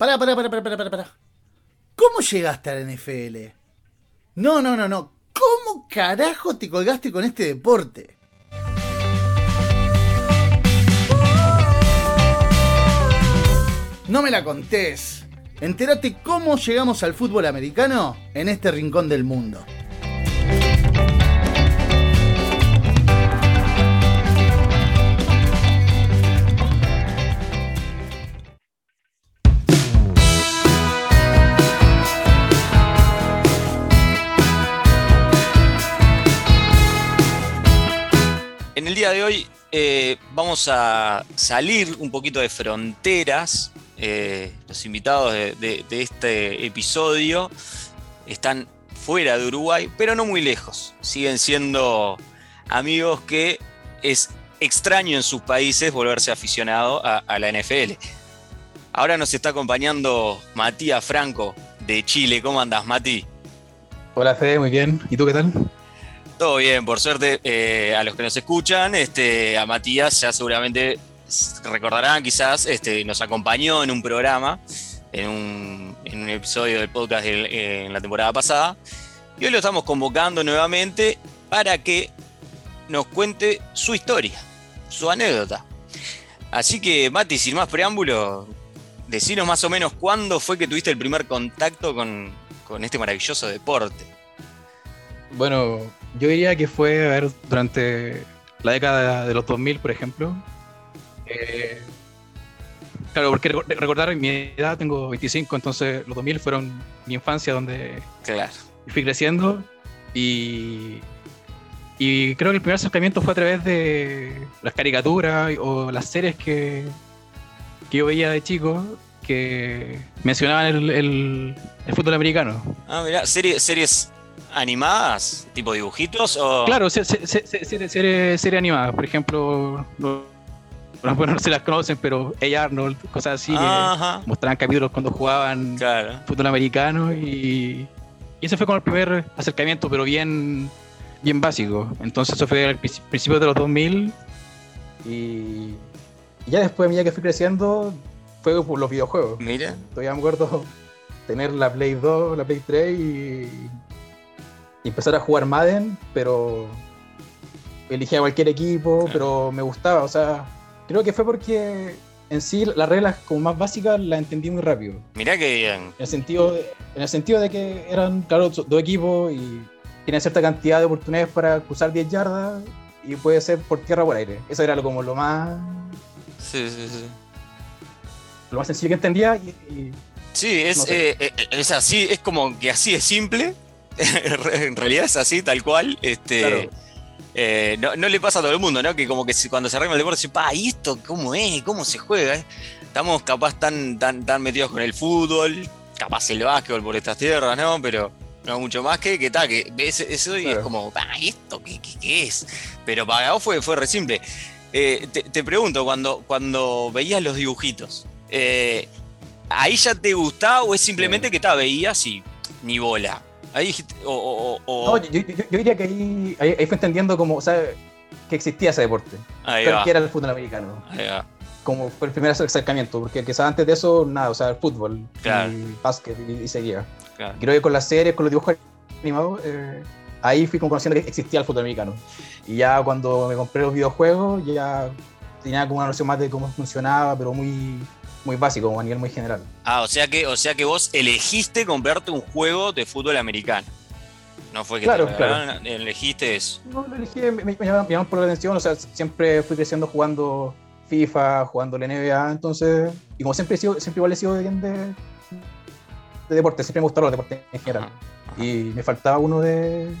Pará, pará, pará, pará, pará, pará. ¿Cómo llegaste a la NFL? No, no, no, no. ¿Cómo carajo te colgaste con este deporte? No me la contés. Entérate cómo llegamos al fútbol americano en este rincón del mundo. El día de hoy eh, vamos a salir un poquito de fronteras. Eh, los invitados de, este episodio están fuera de Uruguay, pero no muy lejos. Siguen siendo amigos que es extraño en sus países volverse aficionado a, a la NFL. Ahora nos está acompañando Matías Franco de Chile. ¿Cómo andas, Mati? Hola Fede, muy bien. ¿Y tú qué tal? Todo bien, por suerte, eh, a los que nos escuchan, este, a Matías ya seguramente recordarán, quizás este, nos acompañó en un programa, en un, episodio del podcast eh, en la temporada pasada, y hoy lo estamos convocando nuevamente para que nos cuente su historia, su anécdota. Así que, Mati, sin más preámbulo, decinos más o menos cuándo fue que tuviste el primer contacto con, con este maravilloso deporte. Bueno, yo diría que fue, a ver, durante la década de los 2000, por ejemplo. Eh, claro, porque reco- recordar mi edad, tengo 25, entonces los 2000 fueron mi infancia donde Claro. fui creciendo y, y creo que el primer acercamiento fue a través de las caricaturas o las series que, que yo veía de chico que mencionaban el, el- el fútbol americano. Ah, mira, serie- series animadas, tipo dibujitos o. Claro, se- se- se- se- serie, serie, serie animada, por ejemplo, no, no, bueno, no se las conocen, pero A. Arnold, cosas así, que mostraban capítulos cuando jugaban Claro. fútbol americano y, y ese fue como el primer acercamiento, pero bien, bien básico. Entonces eso fue al princi- principio de los 2000 y, y ya después, a medida que fui creciendo, fue por los videojuegos. Mira. Todavía me acuerdo tener la Play 2, la Play 3 y, y empezar a jugar Madden, pero elegía cualquier equipo, Claro. pero me gustaba. O sea, creo que fue porque en sí las reglas como más básicas las entendí muy rápido. Mirá que bien. En el sentido de, en el sentido de que eran, claro, dos equipos y tienen cierta cantidad de oportunidades para cruzar 10 yardas y puede ser por tierra o por aire. Eso era como lo más, Sí, sí, sí. lo más sencillo que entendía y- y Sí, es, No sé. eh, eh, es así, es como que así es simple. en realidad es así, tal cual. Este, Claro. eh, no, no le pasa a todo el mundo, ¿no? Que como que cuando se arregla el deporte, dice, pa, ¿y esto cómo es? ¿Cómo se juega? eh?". Estamos capaz tan, tan, tan metidos con el fútbol, capaz el básquetbol por estas tierras, ¿no? Pero no mucho más que que tal, que ves eso y es como, pa, ¿y esto qué, qué- qué es? Pero para vos fue, fue re simple. Eh, te, te pregunto, cuando, cuando veías los dibujitos, eh, ¿ahí ya te gustaba o es simplemente Sí. que te veías y ni bola? Ahí dijiste, o, o- o- No, yo, yo- yo diría que ahí, ahí, ahí fue entendiendo como, o sea, que existía ese deporte, ahí pero va, que era el fútbol americano, ahí va. como fue el primer acercamiento, porque quizás antes de eso, nada, o sea, el fútbol, Claro. y básquet y, y seguía. claro. Creo que con las series, con los dibujos animados, eh, ahí fui como conociendo que existía el fútbol americano. Y ya cuando me compré los videojuegos, ya tenía como una noción más de cómo funcionaba, pero muy, muy básico, como a nivel muy general. Ah, o sea que, o sea que vos elegiste comprarte un juego de fútbol americano. No fue que Claro, te claro. elegiste eso. No lo elegí, me, me, llamaban- por la atención, o sea, siempre fui creciendo jugando FIFA, jugando la NBA, entonces, y como siempre he sido, siempre igual he sido bien de, de deporte, siempre me gustaron los deportes en general. Ajá. Y me faltaba uno de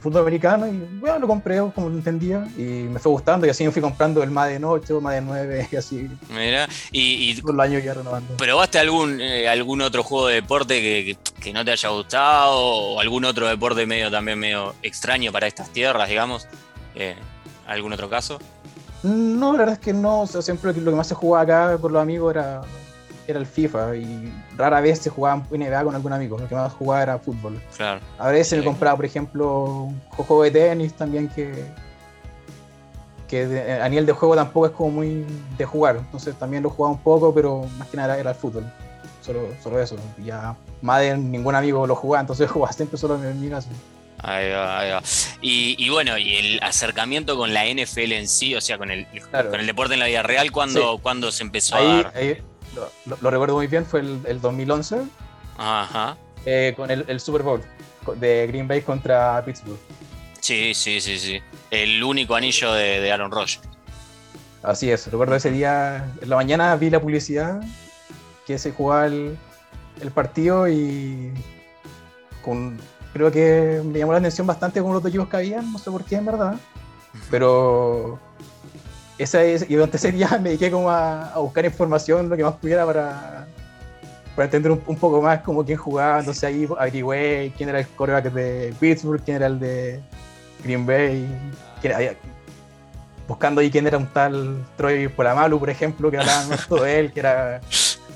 fútbol americano y bueno, lo compré como lo entendía y me fue gustando y así me fui comprando el Madden 8, Madden 9 y así Mira, y, y con los años ya renovando. ¿probaste algún, eh, algún otro juego de deporte que, que- que no te haya gustado? ¿O algún otro deporte medio también medio extraño para estas tierras, digamos? Eh, ¿Algún otro caso? No, la verdad es que no, o sea, siempre lo que más se jugaba acá con los amigos era, era el FIFA y rara vez se jugaba NBA con algún amigo, lo que más jugaba era fútbol. Claro. A veces me Sí. compraba, por ejemplo, un juego de tenis también que, que de- a nivel de juego tampoco es como muy de jugar. Entonces también lo jugaba un poco, pero más que nada era el fútbol. solo, solo eso. Ya Madden ningún amigo lo jugaba, entonces jugaba siempre solo en mi casa. Ahí va, ahí va. Y, y, bueno, y el acercamiento con la NFL en sí, o sea, con el, claro. con el deporte en la vida real, ¿cuándo, sí. ¿cuándo se empezó ahí, a dar? Ahí, lo, lo, recuerdo muy bien, fue el, el 2011, Ajá. eh, con el, el, Super Bowl de Green Bay contra Pittsburgh. Sí, sí, sí, sí. El único anillo de, de Aaron Rodgers. Así es, recuerdo ese día, en la mañana vi la publicidad que se jugaba el, el partido y con, creo que me llamó la atención bastante con los dos equipos que habían, no sé por qué en verdad, pero esa es, y durante ese día me dediqué como a, a, buscar información, lo que más pudiera para, para entender un, un, poco más como quién jugaba, entonces ahí averigüé quién era el coreback de Pittsburgh, quién era el de Green Bay, quién, buscando ahí quién era un tal Troy Polamalu, por ejemplo, que hablaban mucho de él, que era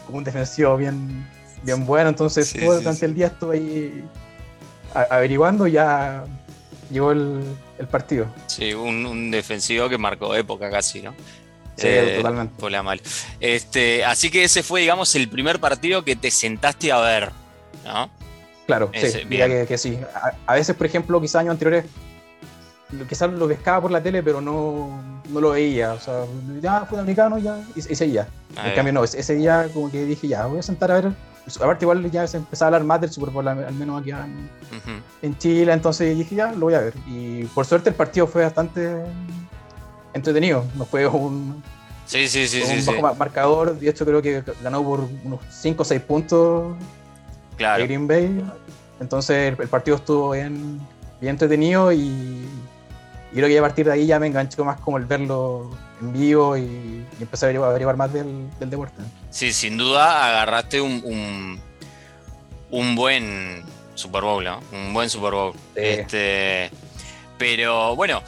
como un defensivo bien, bien bueno. Entonces, sí, todo, durante sí, el día estuve ahí averiguando ya llegó el, el partido. Sí, un, un, defensivo que marcó época casi, ¿no? Sí, eh, totalmente. Polamalu. Este, así que ese fue, digamos, el primer partido que te sentaste a ver, ¿no? Claro, ese, sí, diría que, que, sí. A, a veces, por ejemplo, quizás años anteriores quizás lo pescaba por la tele, pero no, no lo veía. O sea, ya fue americano ya, y, y seguía. Ah, en cambio, no, ese día como que dije, ya, voy a sentar a ver. Aparte, igual ya se empezaba a hablar más del Super Bowl, al menos aquí en, uh -huh. en Chile. Entonces dije, ya, lo voy a ver. Y por suerte el partido fue bastante entretenido. No fue un. Sí, sí, sí. Un bajo marcador. De hecho, creo que ganó por unos 5 o 6 puntos claro. de Green Bay. Entonces el, el partido estuvo bien, bien entretenido y y creo que a partir de ahí ya me enganchó más como el verlo en vivo y, y empecé a averiguar, a averiguar más del, del, deporte. Sí, sin duda agarraste un, un, un buen Super Bowl, ¿no? Un buen Super Bowl. Sí. Este, pero bueno,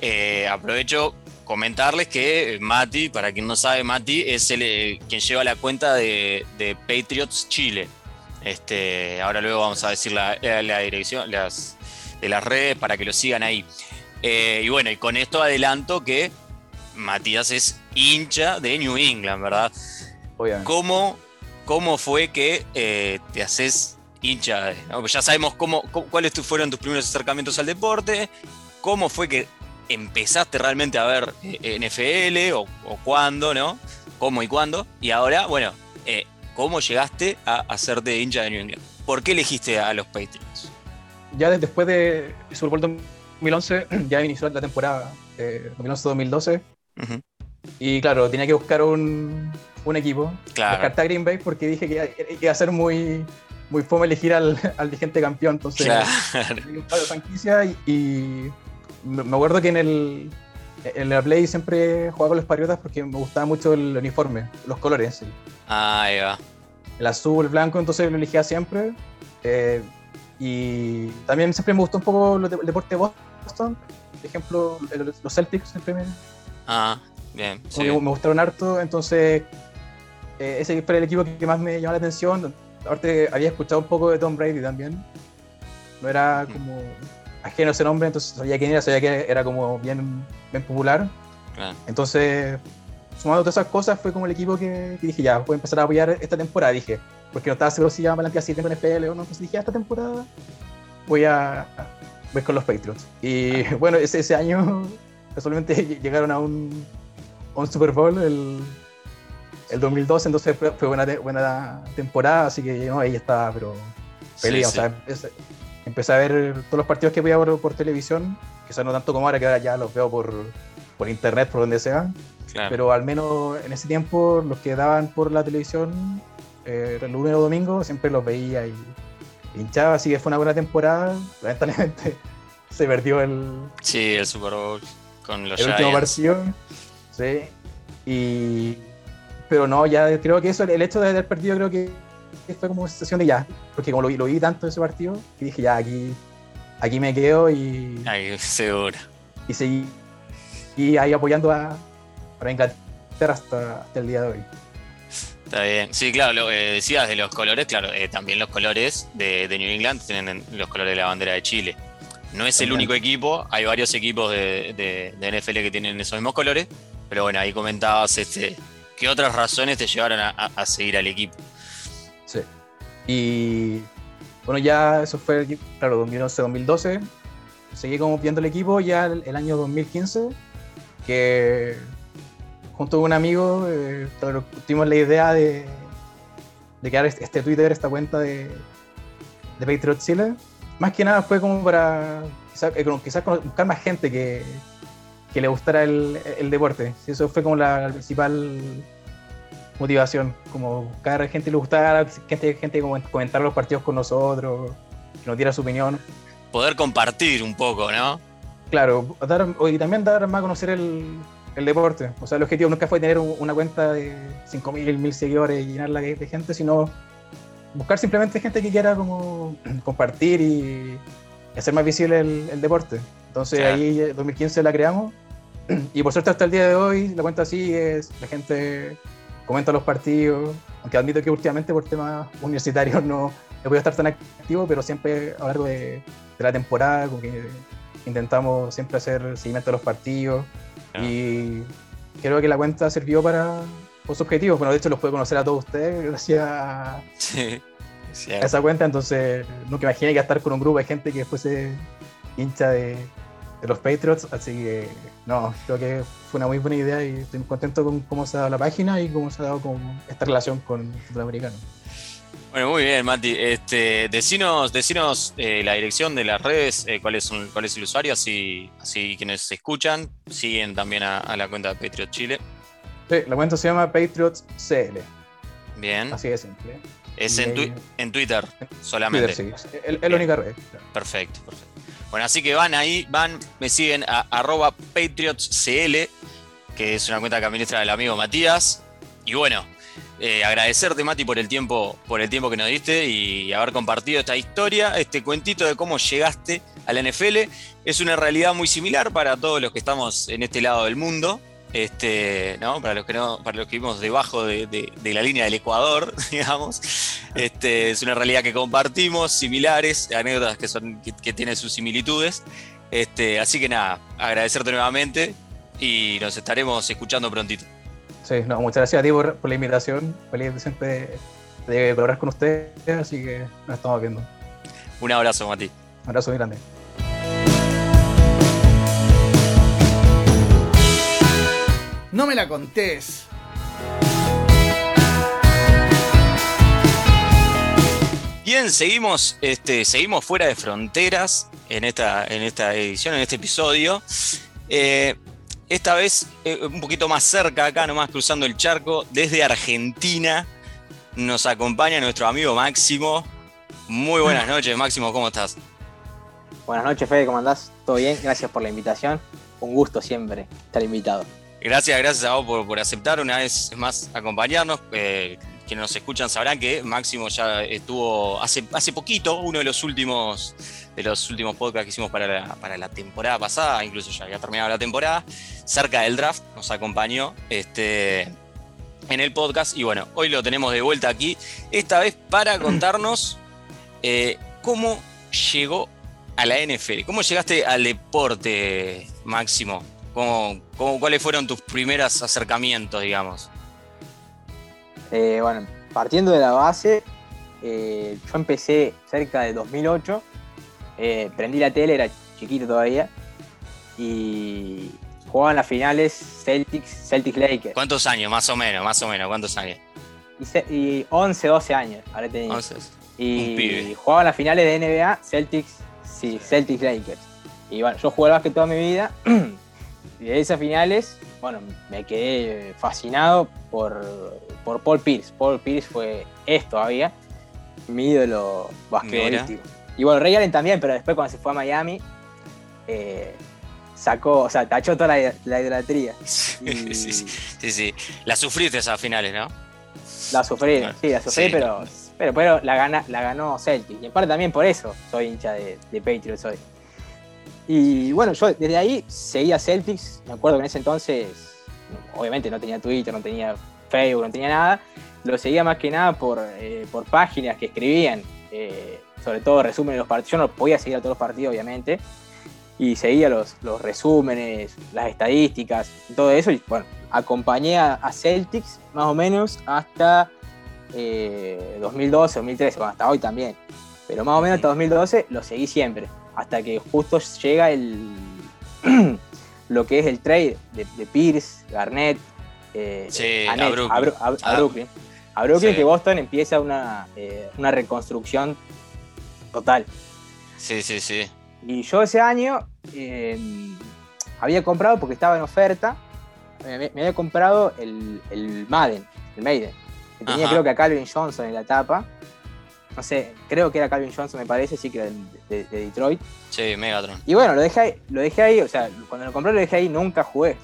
eh, aprovecho comentarles que Mati, para quien no sabe, Mati es el, eh, quien lleva la cuenta de, de, Patriots Chile. Este, ahora luego vamos a decir la, la dirección las, de las redes para que lo sigan ahí. Eh, y bueno, y con esto adelanto que Matías es hincha de New England, ¿verdad? ¿Cómo, ¿Cómo, fue que eh, te haces hincha? ¿no? Ya sabemos cómo, cómo, cuáles fueron tus primeros acercamientos al deporte, cómo fue que empezaste realmente a ver eh, NFL o, o, cuándo, ¿no? ¿Cómo y cuándo? Y ahora, bueno, eh, ¿cómo llegaste a hacerte hincha de New England? ¿Por qué elegiste a los Patriots? Ya después de Super Bowl 2011 ya inició la temporada eh, 2011-2012. Uh -huh. Y claro, tenía que buscar un, un equipo. Claro. Descarté a Green Bay porque dije que iba a ser muy, muy fome elegir al, al vigente campeón. Entonces, claro. de franquicia y, y, me acuerdo que en el, en la Play siempre jugaba con los Patriotas porque me gustaba mucho el uniforme, los colores. Sí. Ah, ahí va. El azul, el blanco, entonces lo elegía siempre. Eh, y también siempre me gustó un poco el deporte de Boston. Por ejemplo, los Celtics siempre me. Ah, bien. Sí. Me gustaron harto. Entonces, eh, ese fue el equipo que más me llamó la atención. Aparte, había escuchado un poco de Tom Brady también. No era como ajeno ese nombre, entonces sabía quién era, sabía que era como bien, bien popular. Ah. Entonces, sumando todas esas cosas, fue como el equipo que, que, dije, ya, voy a empezar a apoyar esta temporada. Dije, porque no estaba seguro si iba a plantear 7 con FL o no. Entonces dije, esta temporada voy a voy con los Patriots. Y bueno, ese, ese año casualmente llegaron a un, a un Super Bowl el, el 2012, entonces fue, fue buena, buena temporada, así que no, ahí estaba, pero feliz. Sí, sí. O sea, empecé, empecé, a ver todos los partidos que veía por, por televisión, quizás no tanto como ahora, que ahora ya los veo por, por internet, por donde sea. Claro. Pero al menos en ese tiempo, los que daban por la televisión, eh, el lunes o domingo, siempre los veía y hinchaba, así que fue una buena temporada. Lamentablemente se perdió el. Sí, el Super Bowl con los El último partido. Sí. Y. Pero no, ya creo que eso, el hecho de haber perdido, creo que fue como una sensación de ya. Porque como lo, lo vi tanto ese partido, que dije ya, aquí, aquí me quedo y. Ay, seguro. Y seguí y ahí apoyando a, a Inglaterra hasta, hasta el día de hoy. Está bien. Sí, claro, lo que decías de los colores, claro, eh, también los colores de, de, New England tienen los colores de la bandera de Chile. No es el único equipo, hay varios equipos de, de, de, NFL que tienen esos mismos colores, pero bueno, ahí comentabas este, qué otras razones te llevaron a, a seguir al equipo. Sí. Y bueno, ya eso fue, claro, 2011-2012. Seguí como viendo el equipo ya el, el año 2015, que junto con un amigo eh, tuvimos la idea de, de crear este, este Twitter, esta cuenta de, de Patriot Chile. Más que nada fue como para quizás quizá buscar más gente que, que le gustara el, el deporte. Eso fue como la, la principal motivación, como buscar gente que le gustara, gente, gente como comentar los partidos con nosotros, que nos diera su opinión. Poder compartir un poco, ¿no? Claro, dar, y también dar más a conocer el, el deporte. O sea, el objetivo nunca fue tener una cuenta de 5.000, 1.000 seguidores y llenarla de gente, sino buscar simplemente gente que quiera como compartir y hacer más visible el, el deporte. Entonces claro. ahí en 2015 la creamos y por suerte hasta el día de hoy la cuenta sigue, la gente comenta los partidos, aunque admito que últimamente por temas universitarios no he podido estar tan activo, pero siempre a lo largo de, de la temporada como que intentamos siempre hacer seguimiento de los partidos y creo que la cuenta sirvió para los objetivos. Bueno, de hecho los puedo conocer a todos ustedes gracias a, Sí, sí. a esa cuenta. Entonces, nunca imaginé que estar con un grupo de gente que fuese hincha de, de los Patriots. Así que, no, creo que fue una muy buena idea y estoy muy contento con cómo se ha dado la página y cómo se ha dado con esta relación con el fútbol americano. Bueno, muy bien, Mati. Este, decinos decinos eh, la dirección de las redes, eh, cuál, es un, cuál es el usuario, así, así quienes se escuchan siguen también a, a la cuenta de Patriot Chile. Sí, la cuenta se llama Patriots CL. Bien. Así de simple. Es Y en, en Twitter solamente. Twitter, sí. Es, es la única red. Perfecto, perfecto. Bueno, así que van ahí, van, me siguen a arroba patriotscl, que es una cuenta que administra el amigo Matías. Y bueno, eh, agradecerte, Mati, por el tiempo, por el tiempo que nos diste y haber compartido esta historia, este cuentito de cómo llegaste a la NFL. Es una realidad muy similar para todos los que estamos en este lado del mundo. Este, ¿no? Para los que no, para los que vivimos debajo de, de- de la línea del Ecuador, digamos. Este, es una realidad que compartimos, similares, anécdotas que son, que, que tienen sus similitudes. Este, así que nada, agradecerte nuevamente y nos estaremos escuchando prontito. Sí, no, muchas gracias a ti por, por la invitación. Feliz de siempre de, de colaborar con ustedes, así que nos estamos viendo. Un abrazo, Mati. Un abrazo muy grande. No me la contés. Bien, seguimos, este, seguimos fuera de fronteras en esta, en esta edición, en este episodio. Eh, esta vez eh, un poquito más cerca, acá nomás cruzando el charco, desde Argentina, nos acompaña nuestro amigo Máximo. Muy buenas noches, Máximo, ¿cómo estás? Buenas noches, Fede, ¿cómo andás? ¿Todo bien? Gracias por la invitación. Un gusto siempre estar invitado. Gracias, gracias a vos por, por aceptar una vez más acompañarnos. Eh, quienes nos escuchan sabrán que Máximo ya estuvo hace, hace poquito, uno de los últimos de los últimos podcasts que hicimos para la, para la temporada pasada, incluso ya había terminado la temporada, cerca del draft, nos acompañó este, en el podcast y bueno, hoy lo tenemos de vuelta aquí, esta vez para contarnos eh, cómo llegó a la NFL, cómo llegaste al deporte, Máximo. ¿Cómo, cómo- cuáles fueron tus primeros acercamientos, digamos? Eh, bueno, partiendo de la base, eh, yo empecé cerca de 2008. eh, prendí la tele, era chiquito todavía. Y jugaban las finales Celtics, Celtics Lakers. ¿Cuántos años, más o menos, más o menos, cuántos años? Y, y 11, 12 años habré tenido. Entonces, Y Un pibe. jugaban las finales de NBA, Celtics, sí, Celtics Lakers. Y bueno, yo jugué al básquet toda mi vida. y de esas finales, bueno, me quedé fascinado por, por Paul Pierce. Paul Pierce fue, es todavía, mi ídolo basquetbolístico. Y bueno, Ray Allen también, pero después cuando se fue a Miami, eh, sacó, o sea, tachó toda la, la idolatría. Y sí, sí, sí, sí. La sufriste esas finales, ¿no? La sufrí, Bueno, sí, la sufrí, sí. pero, pero, pero la, gana, la ganó Celtic. Y en parte también por eso soy hincha de, de Patriots hoy. Y bueno, yo desde ahí seguía Celtics. Me acuerdo que en ese entonces, obviamente no tenía Twitter, no tenía Facebook, no tenía nada. Lo seguía más que nada por, eh, por páginas que escribían, eh, sobre todo resúmenes de los partidos. Yo no podía seguir a todos los partidos, obviamente. Y seguía los, los resúmenes, las estadísticas, todo eso. Y bueno, acompañé a, Celtics más o menos hasta eh, 2012, 2013, bueno, hasta hoy también. Pero más o menos hasta 2012 lo seguí siempre. Hasta que justo llega el lo que es el trade de, de Pierce, Garnett, eh, Sí, a, a Nets, Brooklyn. a Bru- a- a Ah. Brooklyn. A Brooklyn Sí. que Boston empieza una, eh, una reconstrucción total. Sí, sí, sí. Y yo ese año eh, había comprado, porque estaba en oferta, me, me había comprado el, el Madden, el Maiden, que tenía Ajá. creo que a Calvin Johnson en la tapa. No sé, creo que era Calvin Johnson, me parece, sí que era de, de Detroit. Sí, Megatron. Y bueno, lo dejé, ahí, lo dejé ahí, o sea, cuando lo compré lo dejé ahí, nunca jugué.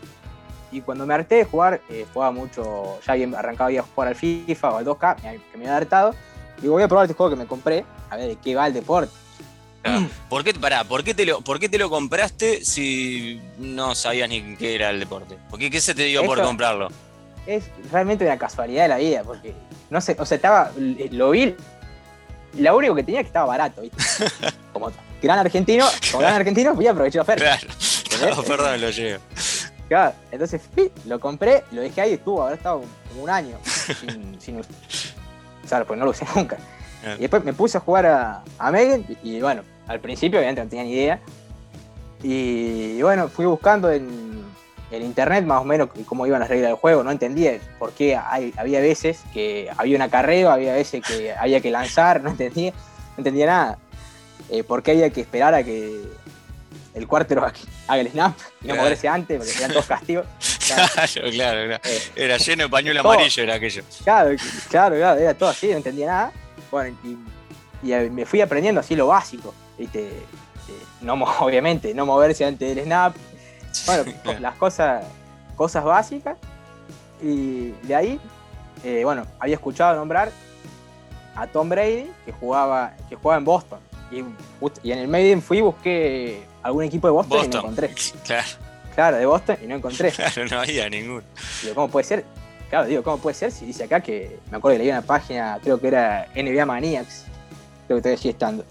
Y cuando me harté de jugar, eh, jugaba mucho, ya había arrancado a jugar al FIFA o al 2K, me- que me había hartado. Digo, voy a probar este juego que me compré, a ver de qué va el deporte. ¿Por qué, pará, ¿por qué, te lo, ¿por qué te lo compraste si no sabías ni qué era el deporte? ¿Por qué, qué se te dio por comprarlo? es realmente una casualidad de la vida, porque no sé, o sea, estaba, lo vi, lo único que tenía es que estaba barato, ¿viste? Como gran argentino, como gran argentino, fui a aprovechar la oferta. Claro. No, perdón, lo llevo. Claro, entonces lo compré, lo dejé ahí y estuvo, habrá estado como un año sin, sin usar, pues no lo usé nunca. Claro. Y después me puse a jugar a, a Megan y, y bueno, al principio obviamente no tenía ni idea. Y bueno, fui buscando en, en internet más o menos cómo iban las reglas del juego, no entendía por qué hay- había veces que había un acarreo, había veces que había que lanzar, no entendía, no entendía nada. Eh, por qué había que esperar a que el cuartero haga el snap y no Claro. moverse antes, porque eran todos castigos. Claro, claro, claro. Eh, Era lleno de pañuelo Todo. amarillo, era aquello. Claro, claro, claro, era todo así, no entendía nada. Bueno, y, y, eh, me fui aprendiendo así lo básico, ¿viste? Eh, no, obviamente, no moverse antes del snap. Bueno, las cosas, cosas básicas. Y de ahí, eh, bueno, había escuchado nombrar a Tom Brady, que jugaba, que jugaba en Boston. Y, en el Maiden fui y busqué algún equipo de Boston, y no encontré. Claro, Claro, de Boston y no encontré. claro, no había ninguno. Digo, ¿cómo puede ser? Claro, digo, ¿cómo puede ser si dice acá que me acuerdo que leí una página, creo que era NBA Maniacs, creo que todavía sigue estando.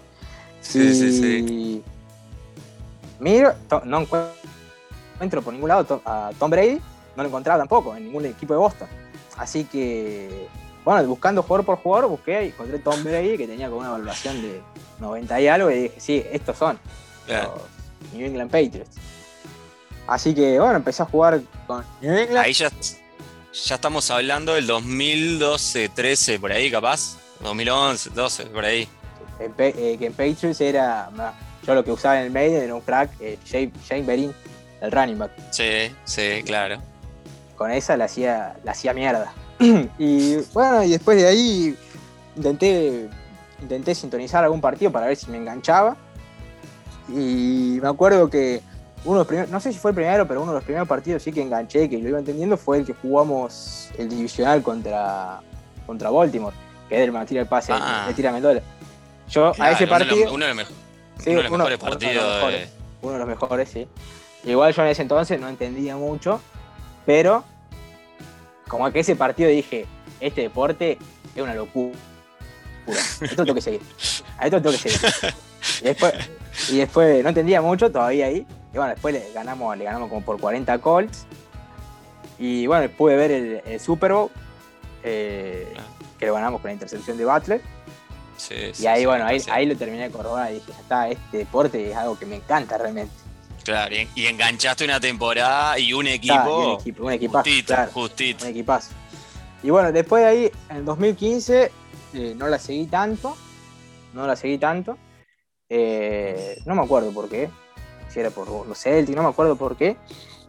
Sí, y... sí, sí. Miro, no encuentro, encuentro por ningún lado a Tom Brady, no lo encontraba tampoco en ningún equipo de Boston. Así que, bueno, buscando jugador por jugador, busqué y encontré Tom Brady que tenía como una valoración de 90 y algo y dije, sí, estos son los New England Patriots. Así que, bueno, empecé a jugar con New England. Ahí ya, ya estamos hablando del 2012, 13, por ahí capaz. 2011, 12, por ahí. En, eh, que en Patriots era. Yo lo que usaba en el Maiden era un crack, eh, Shane, Shane Berin, el running back. Sí, sí, claro. Con esa la hacía, la hacía mierda. y bueno, y después de ahí intenté, intenté sintonizar algún partido para ver si me enganchaba. Y me acuerdo que uno de los primeros, no sé si fue el primero, pero uno de los primeros partidos sí que enganché, que lo iba entendiendo, fue el que jugamos el divisional contra, contra Baltimore, que Edelman tira el pase, Ah. le tira a Mendola. Yo a ese partido. Uno de los, mejores partidos. uno de los mejores, sí. Igual yo en ese entonces no entendía mucho, pero como que ese partido dije, este deporte es una locura. Esto tengo que seguir. A esto tengo que seguir. Y después, y después no entendía mucho todavía ahí. Y bueno, después le ganamos, le ganamos como por 40 Colts. Y bueno, pude ver el, el Super Bowl, eh, que lo ganamos con la intercepción de Butler. sí, Y ahí, sí, bueno, ahí, ahí lo terminé de corroborar y dije, ya está, este deporte es algo que me encanta realmente. Claro, y, enganchaste una temporada y un equipo. Y un equipo, un equipazo, justito, claro, justito. un equipazo. Y bueno, después de ahí, en el 2015, eh, no la seguí tanto, no la seguí tanto. Eh, no me acuerdo por qué, si era por los Celtics, no me acuerdo por qué.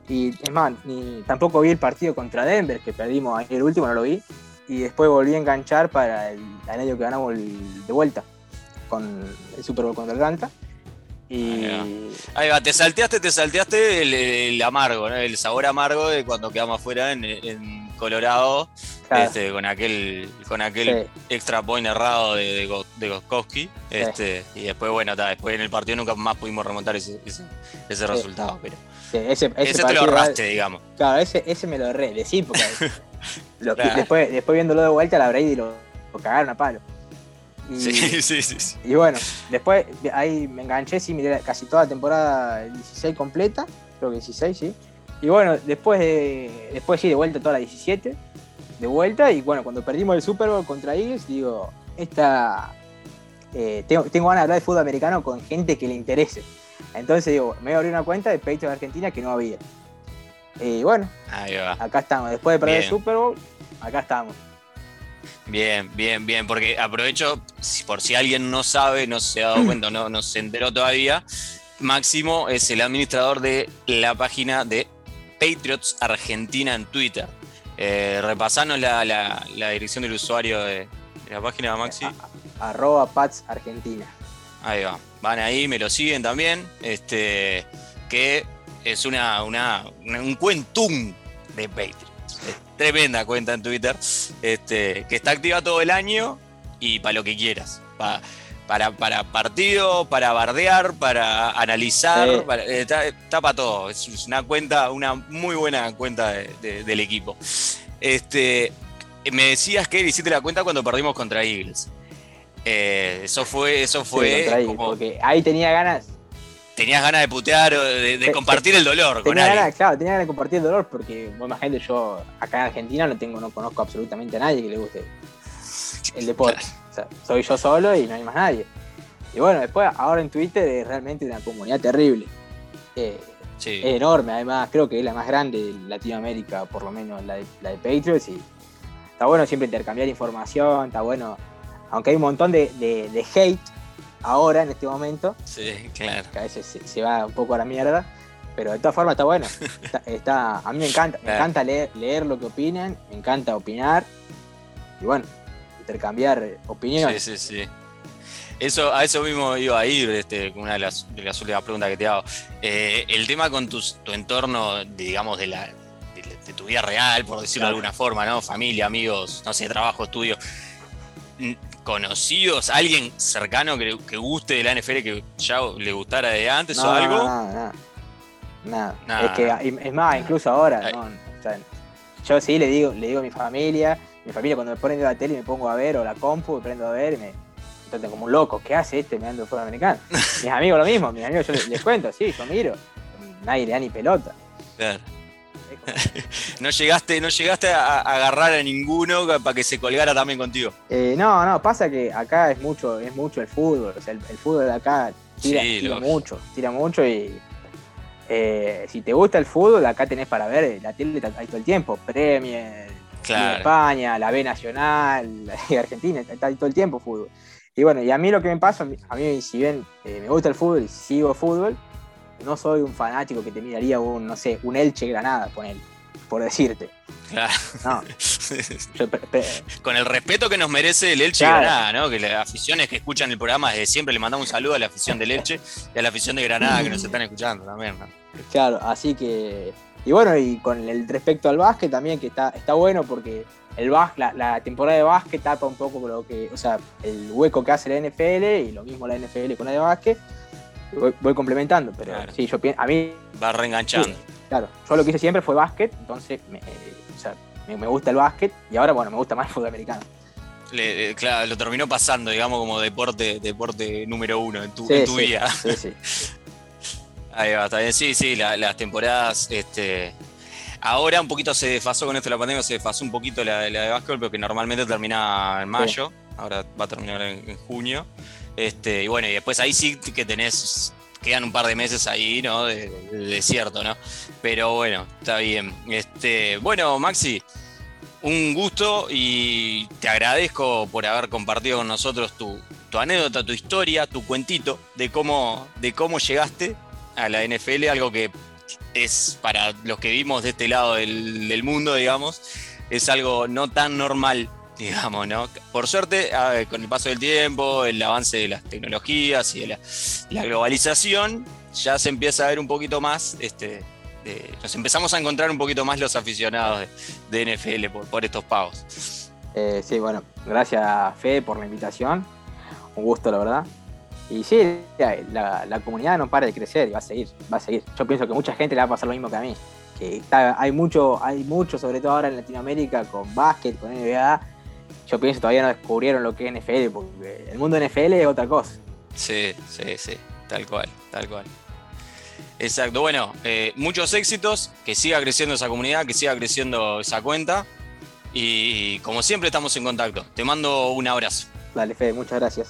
Y es más, ni, tampoco vi el partido contra Denver, que perdimos ahí el último, no lo vi. Y después volví a enganchar para el, el año que ganamos el- de vuelta, con el Super Bowl contra Atlanta. Y Ahí Ahí va, te salteaste, te salteaste el, el amargo, ¿no? el sabor amargo de cuando quedamos afuera en, en Colorado, claro, este, con aquel, con aquel sí. extra point errado de, de, Go- de Goskowski. Este, y después, bueno, ta, después en el partido nunca más pudimos remontar ese, ese, ese resultado. Pero ese, ese ese, te lo ahorraste, digamos. Claro, ese, ese me lo erré, de sí, porque lo- Claro. después, después viéndolo de vuelta, la Brady lo, lo cagaron a palo. Y, Sí, sí, sí. sí. y bueno, después de ahí me enganché, sí, miré casi toda la temporada 16 completa, creo que 16, sí. Y bueno, después de, después sí, de vuelta toda la 17. de vuelta y bueno, cuando perdimos el Super Bowl contra Eagles, digo, esta, eh, tengo, tengo ganas de hablar de fútbol americano con gente que le interese. Entonces digo, me voy a abrir una cuenta de Patriots Argentina que no había. Y bueno, acá estamos. Después de perder Bien. el Super Bowl, acá estamos. Bien, bien, bien, porque aprovecho, por si alguien no sabe, no se ha dado cuenta, no, no se enteró todavía, Máximo es el administrador de la página de Patriots Argentina en Twitter. Eh, repasanos la, la- la dirección del usuario de, de la página, Maxi. Arroba Pats Argentina. Ahí va. Van ahí, me lo siguen también. Este, que es una, una, una- un cuentum de Patriots. Tremenda cuenta en Twitter. Este, que está activa todo el año y para lo que quieras. Pa- para, para partido, para bardear, para analizar, Sí. para- eh, está, para todo. Es una cuenta, una muy buena cuenta de- de- del equipo. Este, me decías que hiciste la cuenta cuando perdimos contra Eagles. Eh, eso fue, eso fue como- porque ahí tenía ganas. Tenías ganas de putear o de, de compartir el dolor con Tenía alguien. ganas, claro, tenía ganas de compartir el dolor porque, vos imagínate, yo acá en Argentina no tengo, no conozco absolutamente a nadie que le guste el deporte. O sea, soy yo solo y no hay más nadie. Y bueno, después, ahora en Twitter es realmente una comunidad terrible. Eh, Sí. es enorme, además, creo que es la más grande de Latinoamérica, por lo menos la de, la de Patriots. Y está bueno siempre intercambiar información, está bueno, aunque hay un montón de, de- de hate ahora, en este momento, Sí, claro. que a veces se, se va un poco a la mierda, pero de todas formas está bueno. Está, está- a mí me encanta, me Claro. encanta leer, leer lo que opinan, me encanta opinar y bueno, intercambiar eh, Sí, opiniones. sí, sí. Eso, a eso mismo iba a ir, este, una de las, de las últimas preguntas que te hago. Eh, el tema con tus- tu entorno, digamos, de, la, de, de tu vida real, por decirlo de alguna forma, ¿no? Familia, amigos, no sé, trabajo, estudio. ¿Conocidos? ¿Alguien cercano que, que guste de la NFL que ya le gustara de antes No, o algo? Nada, nada. Nada. Nada. Es que es más, incluso ahora, Ay. ¿no? O sea, yo sí le digo, le digo a mi familia, mi familia cuando me ponen la tele y me pongo a ver, o la compu, me prendo a ver y me tratan como un loco, ¿qué hace este mirando fútbol americano? mis amigos lo mismo, mis amigos yo les, les cuento, sí, yo miro, nadie le da ni pelota. Claro. No llegaste, no llegaste a, a agarrar a ninguno para que se colgara también contigo. Eh, no, no, pasa que acá es mucho, es mucho el fútbol, o sea, el, el fútbol de acá tira, Sí, tira mucho, tira mucho y eh, si te gusta el fútbol, acá tenés para ver la tele ahí todo el tiempo, Premier, Claro. España, la B Nacional, la Argentina, está ahí todo el tiempo fútbol. Y bueno, y a mí lo que me pasa, a mí si bien eh, me gusta el fútbol y sigo fútbol, no soy un fanático que te miraría un, no sé, un Elche Granada, por él, por decirte. Claro. No, yo Con el respeto que nos merece el Elche Claro. Granada, ¿no? Que las aficiones que escuchan el programa desde siempre le mandamos un saludo a la afición del Elche y a la afición de Granada que nos están escuchando también, ¿no? Claro, así que. Y bueno, y con el respecto al básquet también, que está, está bueno porque el bás, la, la temporada de básquet tapa un poco lo que. O sea, el hueco que hace la NFL y lo mismo la NFL con la de básquet. Voy, voy complementando, pero Claro. sí, yo pienso. A mí, Va reenganchando. claro, yo lo que hice siempre fue básquet, entonces me, o sea, me, me gusta el básquet y ahora, bueno, me gusta más el fútbol americano. Le- eh, claro, lo terminó pasando, digamos, como deporte, deporte número uno en tu, Sí, en tu sí, vida. Sí, sí. Ahí va, está bien. Sí, sí, la- las temporadas, este. Ahora un poquito se desfasó con esto de la pandemia, se desfasó un poquito la, la de básquetbol, porque normalmente termina en mayo, ahora va a terminar en, en junio. Este, y bueno, y después ahí sí que tenés, quedan un par de meses ahí, ¿no? De, de desierto, ¿no? Pero bueno, está bien. Este, bueno, Maxi, un gusto y te agradezco por haber compartido con nosotros tu, tu anécdota, tu historia, tu cuentito de cómo, de cómo llegaste a la NFL, algo que es para los que vimos de este lado del, del mundo, digamos, es algo no tan normal, digamos, ¿no? Por suerte, con el paso del tiempo, el avance de las tecnologías y de la, globalización, ya se empieza a ver un poquito más, este, nos empezamos a encontrar un poquito más los aficionados de, NFL por, estos pagos. Eh, sí, bueno, gracias Fede por la invitación. Un gusto, la verdad. Y sí, la, la comunidad no para de crecer y va a seguir, va a seguir. Yo pienso que mucha gente le va a pasar lo mismo que a mí. Que hay mucho, hay mucho, sobre todo ahora en Latinoamérica, con básquet, con NBA. Yo pienso que todavía no descubrieron lo que es NFL, porque el mundo NFL es otra cosa. Sí, sí, sí, tal cual, tal cual. Exacto, bueno, eh, muchos éxitos, que siga creciendo esa comunidad, que siga creciendo esa cuenta. Y como siempre estamos en contacto. Te mando un abrazo. Dale, Fede, muchas gracias.